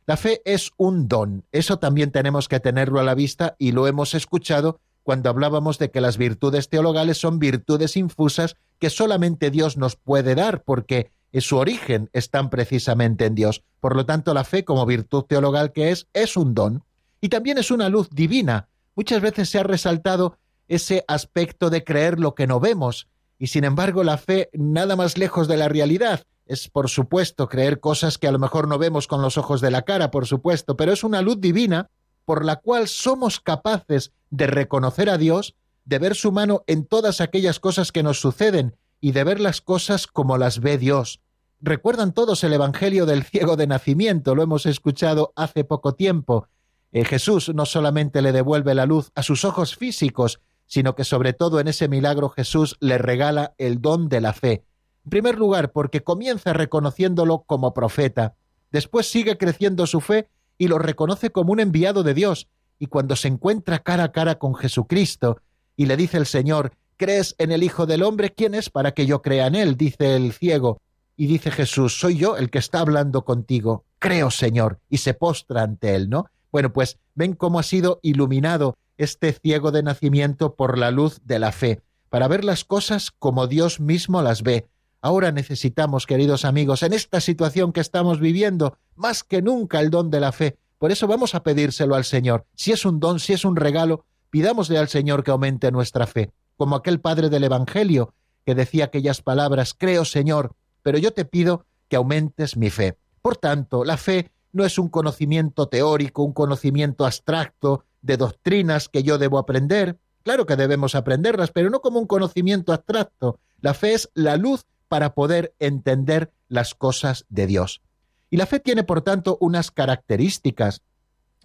La fe es un don, eso también tenemos que tenerlo a la vista y lo hemos escuchado cuando hablábamos de que las virtudes teologales son virtudes infusas que solamente Dios nos puede dar, porque su origen están precisamente en Dios. Por lo tanto, la fe como virtud teologal que es, es un don. Y también es una luz divina. Muchas veces se ha resaltado ese aspecto de creer lo que no vemos, y sin embargo la fe nada más lejos de la realidad. Es, por supuesto, creer cosas que a lo mejor no vemos con los ojos de la cara, por supuesto, pero es una luz divina por la cual somos capaces de reconocer a Dios, de ver su mano en todas aquellas cosas que nos suceden y de ver las cosas como las ve Dios. Recuerdan todos el Evangelio del ciego de nacimiento, lo hemos escuchado hace poco tiempo. Eh, Jesús no solamente le devuelve la luz a sus ojos físicos, sino que sobre todo en ese milagro Jesús le regala el don de la fe. En primer lugar, porque comienza reconociéndolo como profeta, después sigue creciendo su fe y lo reconoce como un enviado de Dios, y cuando se encuentra cara a cara con Jesucristo, y le dice el Señor, ¿crees en el Hijo del Hombre? ¿Quién es para que yo crea en él? dice el ciego. Y dice Jesús, soy yo el que está hablando contigo. Creo, Señor. Y se postra ante él, ¿no? Bueno, pues ven cómo ha sido iluminado este ciego de nacimiento por la luz de la fe, para ver las cosas como Dios mismo las ve. Ahora necesitamos, queridos amigos, en esta situación que estamos viviendo, más que nunca el don de la fe. Por eso vamos a pedírselo al Señor. Si es un don, si es un regalo, pidámosle al Señor que aumente nuestra fe, como aquel padre del Evangelio que decía aquellas palabras, creo, Señor, pero yo te pido que aumentes mi fe. Por tanto, la fe no es un conocimiento teórico, un conocimiento abstracto de doctrinas que yo debo aprender. Claro que debemos aprenderlas, pero no como un conocimiento abstracto. La fe es la luz para poder entender las cosas de Dios. Y la fe tiene, por tanto, unas características.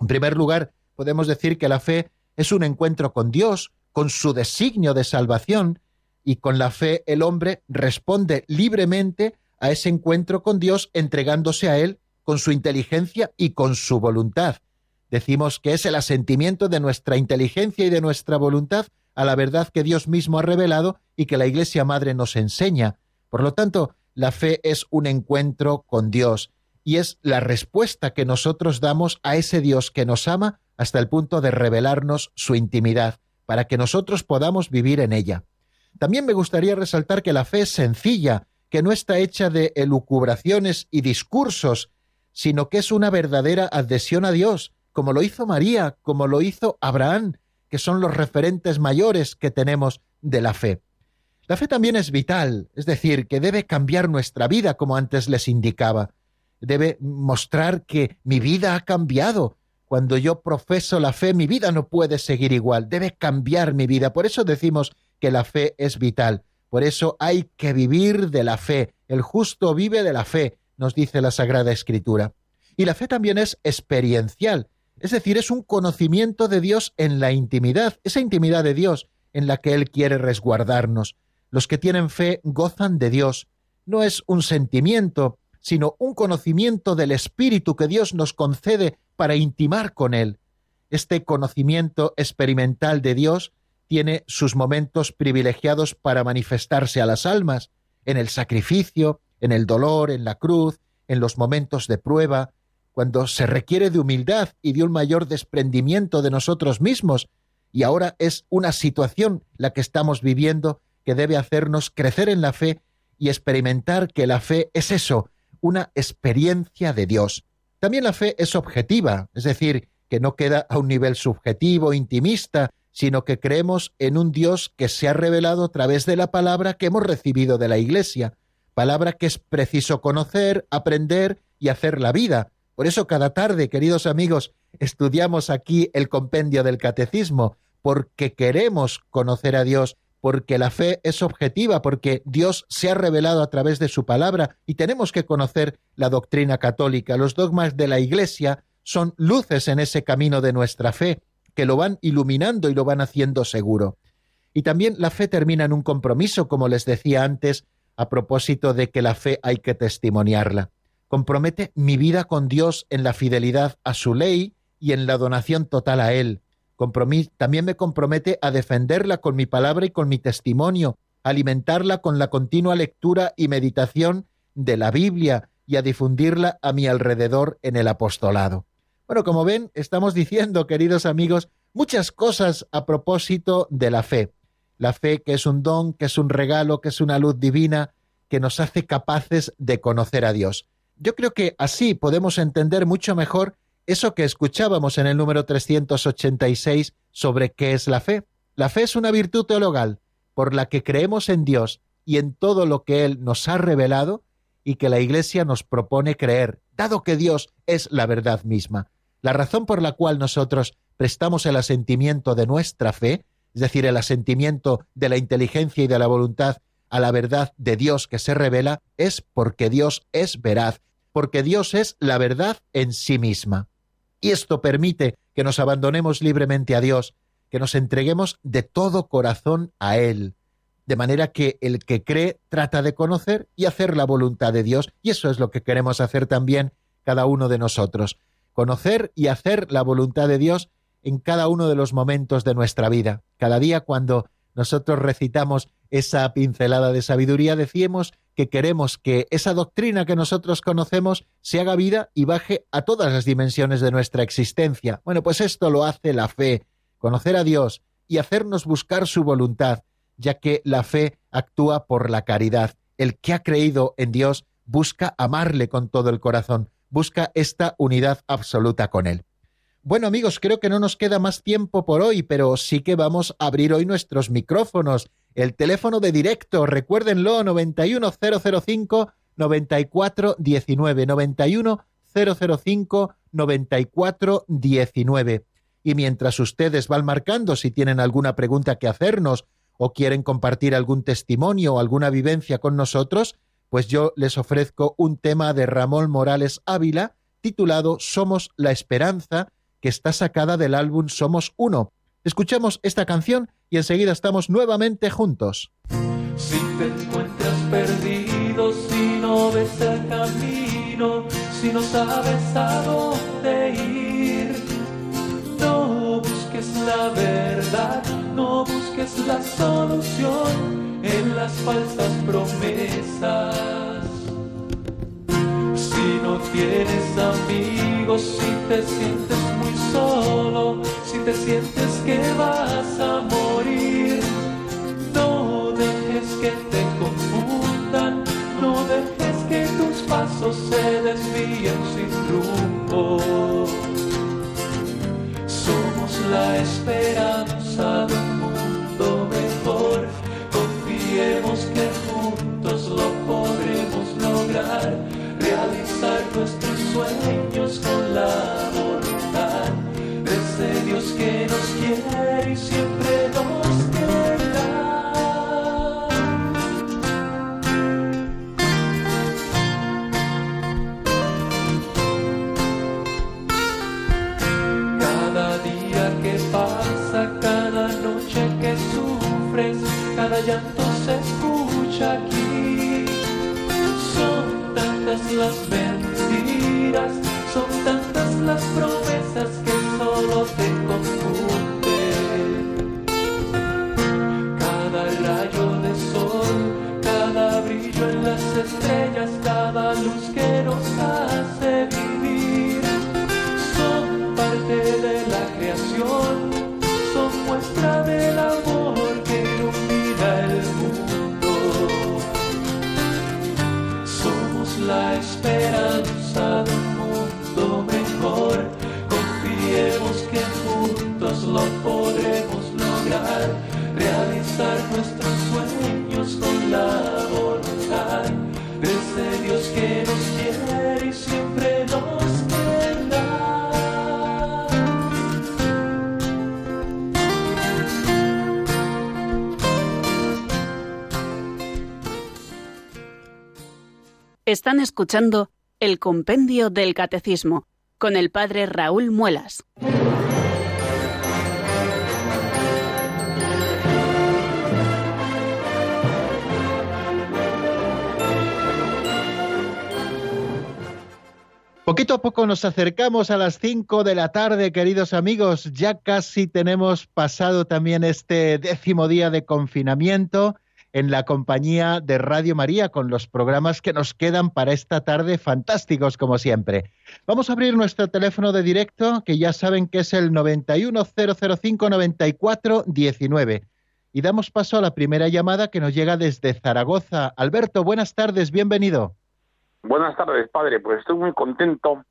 En primer lugar, podemos decir que la fe es un encuentro con Dios, con su designio de salvación, y con la fe el hombre responde libremente a ese encuentro con Dios entregándose a Él con su inteligencia y con su voluntad. Decimos que es el asentimiento de nuestra inteligencia y de nuestra voluntad a la verdad que Dios mismo ha revelado y que la Iglesia Madre nos enseña. Por lo tanto, la fe es un encuentro con Dios y es la respuesta que nosotros damos a ese Dios que nos ama hasta el punto de revelarnos su intimidad, para que nosotros podamos vivir en ella. También me gustaría resaltar que la fe es sencilla, que no está hecha de elucubraciones y discursos, sino que es una verdadera adhesión a Dios, como lo hizo María, como lo hizo Abraham, que son los referentes mayores que tenemos de la fe. La fe también es vital, es decir, que debe cambiar nuestra vida, como antes les indicaba. Debe mostrar que mi vida ha cambiado. Cuando yo profeso la fe, mi vida no puede seguir igual, debe cambiar mi vida. Por eso decimos que la fe es vital. Por eso hay que vivir de la fe. El justo vive de la fe, nos dice la Sagrada Escritura. Y la fe también es experiencial, es decir, es un conocimiento de Dios en la intimidad, esa intimidad de Dios en la que Él quiere resguardarnos. Los que tienen fe gozan de Dios. No es un sentimiento, sino un conocimiento del Espíritu que Dios nos concede para intimar con Él. Este conocimiento experimental de Dios tiene sus momentos privilegiados para manifestarse a las almas, en el sacrificio, en el dolor, en la cruz, en los momentos de prueba, cuando se requiere de humildad y de un mayor desprendimiento de nosotros mismos, y ahora es una situación la que estamos viviendo que debe hacernos crecer en la fe y experimentar que la fe es eso, una experiencia de Dios. También la fe es objetiva, es decir, que no queda a un nivel subjetivo, intimista, sino que creemos en un Dios que se ha revelado a través de la palabra que hemos recibido de la Iglesia, palabra que es preciso conocer, aprender y hacer la vida. Por eso cada tarde, queridos amigos, estudiamos aquí el compendio del catecismo, porque queremos conocer a Dios, porque la fe es objetiva, porque Dios se ha revelado a través de su palabra y tenemos que conocer la doctrina católica. Los dogmas de la Iglesia son luces en ese camino de nuestra fe que lo van iluminando y lo van haciendo seguro. Y también la fe termina en un compromiso, como les decía antes, a propósito de que la fe hay que testimoniarla. Compromete mi vida con Dios en la fidelidad a su ley y en la donación total a Él. también me compromete a defenderla con mi palabra y con mi testimonio, alimentarla con la continua lectura y meditación de la Biblia y a difundirla a mi alrededor en el apostolado. Bueno, como ven, estamos diciendo, queridos amigos, muchas cosas a propósito de la fe. La fe que es un don, que es un regalo, que es una luz divina, que nos hace capaces de conocer a Dios. Yo creo que así podemos entender mucho mejor eso que escuchábamos en el número 386 sobre qué es la fe. La fe es una virtud teologal por la que creemos en Dios y en todo lo que Él nos ha revelado y que la Iglesia nos propone creer, dado que Dios es la verdad misma. La razón por la cual nosotros prestamos el asentimiento de nuestra fe, es decir, el asentimiento de la inteligencia y de la voluntad a la verdad de Dios que se revela, es porque Dios es veraz, porque Dios es la verdad en sí misma. Y esto permite que nos abandonemos libremente a Dios, que nos entreguemos de todo corazón a Él, de manera que el que cree trata de conocer y hacer la voluntad de Dios, y eso es lo que queremos hacer también cada uno de nosotros, conocer y hacer la voluntad de Dios en cada uno de los momentos de nuestra vida. Cada día cuando nosotros recitamos esa pincelada de sabiduría, decíamos que queremos que esa doctrina que nosotros conocemos se haga vida y baje a todas las dimensiones de nuestra existencia. Bueno, pues esto lo hace la fe, conocer a Dios y hacernos buscar su voluntad, ya que la fe actúa por la caridad. El que ha creído en Dios busca amarle con todo el corazón, busca esta unidad absoluta con Él. Bueno amigos, creo que no nos queda más tiempo por hoy, pero sí que vamos a abrir hoy nuestros micrófonos. El teléfono de directo, recuérdenlo, 91005 9419 91005 9419. Y mientras ustedes van marcando si tienen alguna pregunta que hacernos o quieren compartir algún testimonio o alguna vivencia con nosotros, pues yo les ofrezco un tema de Ramón Morales Ávila titulado Somos la Esperanza, que está sacada del álbum Somos Uno. Escuchemos esta canción y enseguida estamos nuevamente juntos. Si te encuentras perdido, si no ves el camino, si no sabes a dónde ir, no busques la verdad, no busques la solución en las falsas promesas. Si no tienes amigos, si te sientes solo, si te sientes que vas a morir, no dejes que te confundan, no dejes que tus pasos se desvíen sin rumbo. Somos la esperanza de un mundo mejor, confiemos que juntos lo podremos lograr, realizar nuestros sueños con la y siempre nos querrá. Cada día que pasa, cada noche que sufres, cada llanto se escucha aquí. Son tantas las mentiras, son tantas las promesas que estrellas, cada luz que nos hace Están escuchando el Compendio del Catecismo con el Padre Raúl Muelas. Poquito a poco nos acercamos a las 5 de la tarde, queridos amigos. Ya casi tenemos pasado también este décimo día de confinamiento en la compañía de Radio María con los programas que nos quedan para esta tarde fantásticos como siempre. Vamos a abrir nuestro teléfono de directo que ya saben que es el 910059419 y damos paso a la primera llamada que nos llega desde Zaragoza. Alberto, buenas tardes, bienvenido. Buenas tardes, padre. Pues estoy muy contento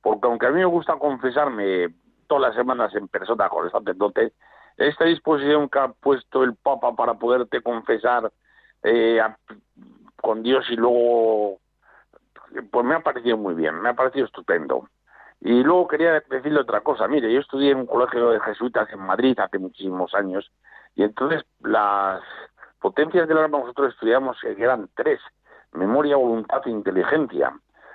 porque aunque a mí me gusta confesarme todas las semanas en persona con el sacerdote, esta disposición que ha puesto el Papa para poderte confesar eh, con Dios y luego, pues me ha parecido muy bien, me ha parecido estupendo. Y luego quería decirle otra cosa. Mire, yo estudié en un colegio de jesuitas en Madrid hace muchísimos años y entonces las potencias del alma nosotros estudiamos que eran tres, memoria, voluntad e inteligencia,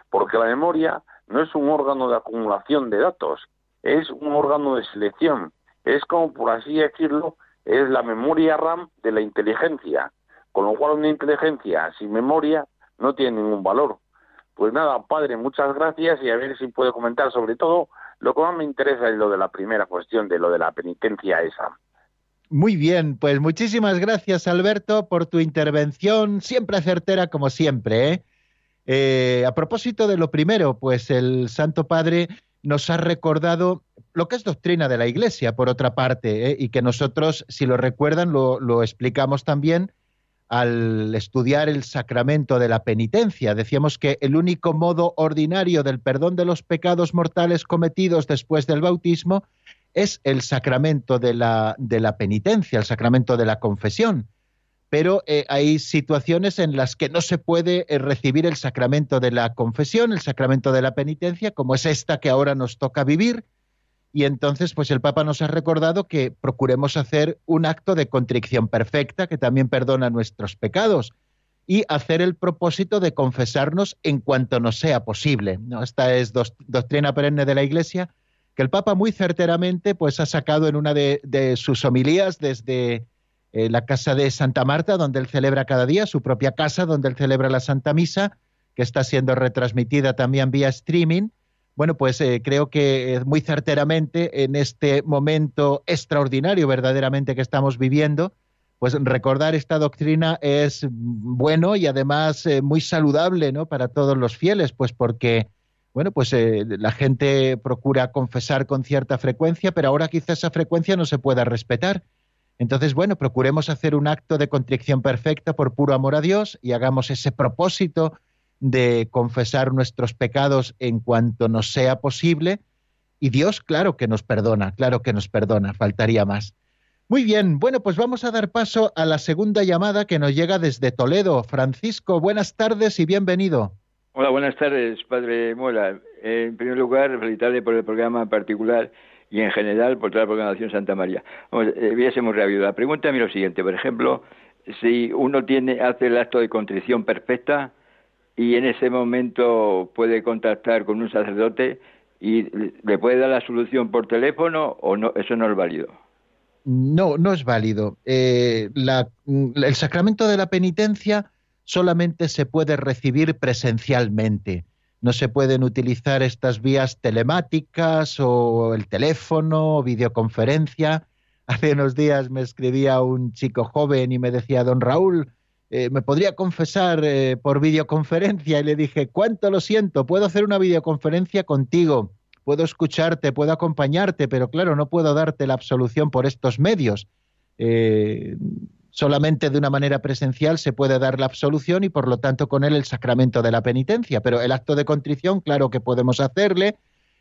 porque la memoria no es un órgano de acumulación de datos, es un órgano de selección, es como por así decirlo, es la memoria RAM de la inteligencia, con lo cual una inteligencia sin memoria no tiene ningún valor. Pues nada, padre, muchas gracias y a ver si puede comentar sobre todo lo que más me interesa es lo de la primera cuestión, de lo de la penitencia esa. Muy bien, pues muchísimas gracias Alberto por tu intervención, siempre certera como siempre. ¿eh? Eh, a propósito de lo primero, pues el Santo Padre nos ha recordado lo que es doctrina de la Iglesia, por otra parte, ¿eh? y que nosotros, si lo recuerdan, lo, explicamos también al estudiar el sacramento de la penitencia. Decíamos que el único modo ordinario del perdón de los pecados mortales cometidos después del bautismo es el sacramento de la, de la penitencia, el sacramento de la confesión. Pero eh, hay situaciones en las que no se puede eh, recibir el sacramento de la confesión, el sacramento de la penitencia, como es esta que ahora nos toca vivir. Y entonces, pues el Papa nos ha recordado que procuremos hacer un acto de contrición perfecta, que también perdona nuestros pecados, y hacer el propósito de confesarnos en cuanto nos sea posible. ¿no? Esta es doctrina perenne de la Iglesia que el Papa muy certeramente pues ha sacado en una de, sus homilías desde eh, la casa de Santa Marta, donde él celebra cada día, su propia casa, donde él celebra la Santa Misa, que está siendo retransmitida también vía streaming. Bueno, pues eh, creo que muy certeramente en este momento extraordinario verdaderamente que estamos viviendo, pues recordar esta doctrina es bueno y además eh, muy saludable ¿no? para todos los fieles, pues porque bueno, pues eh, la gente procura confesar con cierta frecuencia, pero ahora quizás esa frecuencia no se pueda respetar. Entonces, bueno, procuremos hacer un acto de contrición perfecta por puro amor a Dios y hagamos ese propósito de confesar nuestros pecados en cuanto nos sea posible. Y Dios, claro que nos perdona, claro que nos perdona, faltaría más. Muy bien, bueno, pues vamos a dar paso a la segunda llamada que nos llega desde Toledo. Francisco, buenas tardes y bienvenido. Hola, buenas tardes, padre Mola. En primer lugar, felicitarle por el programa en particular y en general por toda la programación Santa María. Vamos, eh, ser muy rápido. La pregunta es lo siguiente, por ejemplo, si uno tiene hace el acto de contrición perfecta y en ese momento puede contactar con un sacerdote y le puede dar la solución por teléfono o no, eso no es válido. No, no es válido. Eh, el sacramento de la penitencia solamente se puede recibir presencialmente. No se pueden utilizar estas vías telemáticas o el teléfono o videoconferencia. Hace unos días me escribía un chico joven y me decía, don Raúl, eh, ¿me podría confesar eh, por videoconferencia? Y le dije, ¿cuánto lo siento? Puedo hacer una videoconferencia contigo, puedo escucharte, puedo acompañarte, pero claro, no puedo darte la absolución por estos medios. Eh, solamente de una manera presencial se puede dar la absolución y por lo tanto con él el sacramento de la penitencia. Pero el acto de contrición, claro que podemos hacerle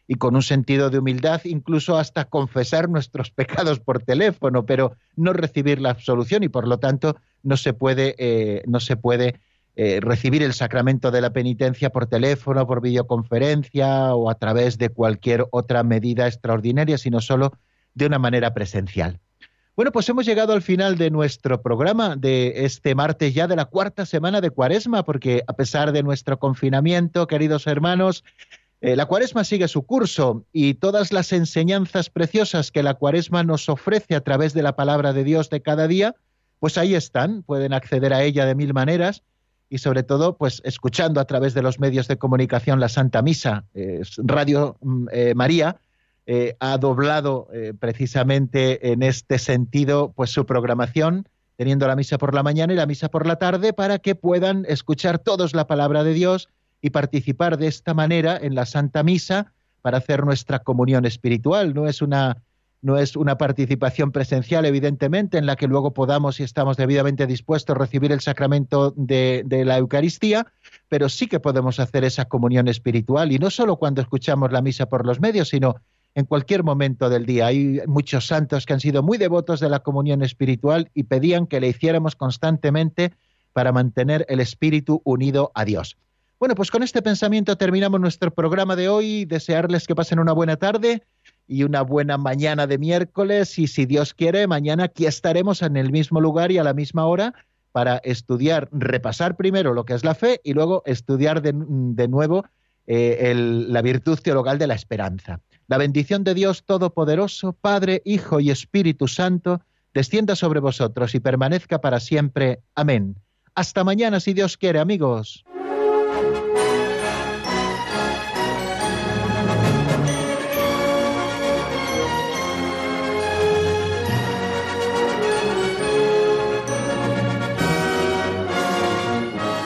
y con un sentido de humildad, incluso hasta confesar nuestros pecados por teléfono, pero no recibir la absolución y por lo tanto no se puede, eh, no se puede eh, recibir el sacramento de la penitencia por teléfono, por videoconferencia o a través de cualquier otra medida extraordinaria, sino solo de una manera presencial. Bueno, pues hemos llegado al final de nuestro programa de este martes ya de la cuarta semana de Cuaresma, porque a pesar de nuestro confinamiento, queridos hermanos, eh, la Cuaresma sigue su curso y todas las enseñanzas preciosas que la Cuaresma nos ofrece a través de la palabra de Dios de cada día, pues ahí están, pueden acceder a ella de mil maneras y sobre todo pues escuchando a través de los medios de comunicación la Santa Misa, Radio mm, eh, María, eh, ha doblado precisamente en este sentido pues su programación teniendo la misa por la mañana y la misa por la tarde, para que puedan escuchar todos la palabra de Dios y participar de esta manera en la Santa Misa para hacer nuestra comunión espiritual. No es una no es una participación presencial, evidentemente, en la que luego podamos, si estamos debidamente dispuestos, recibir el sacramento de, de, la Eucaristía, pero sí que podemos hacer esa comunión espiritual, y no solo cuando escuchamos la misa por los medios, sino en cualquier momento del día. Hay muchos santos que han sido muy devotos de la comunión espiritual y pedían que le hiciéramos constantemente para mantener el espíritu unido a Dios. Bueno, pues con este pensamiento terminamos nuestro programa de hoy. Desearles que pasen una buena tarde y una buena mañana de miércoles. Y si Dios quiere, mañana aquí estaremos en el mismo lugar y a la misma hora para estudiar, repasar primero lo que es la fe y luego estudiar de, nuevo eh, la virtud teologal de la esperanza. La bendición de Dios Todopoderoso, Padre, Hijo y Espíritu Santo, descienda sobre vosotros y permanezca para siempre. Amén. Hasta mañana, si Dios quiere, amigos.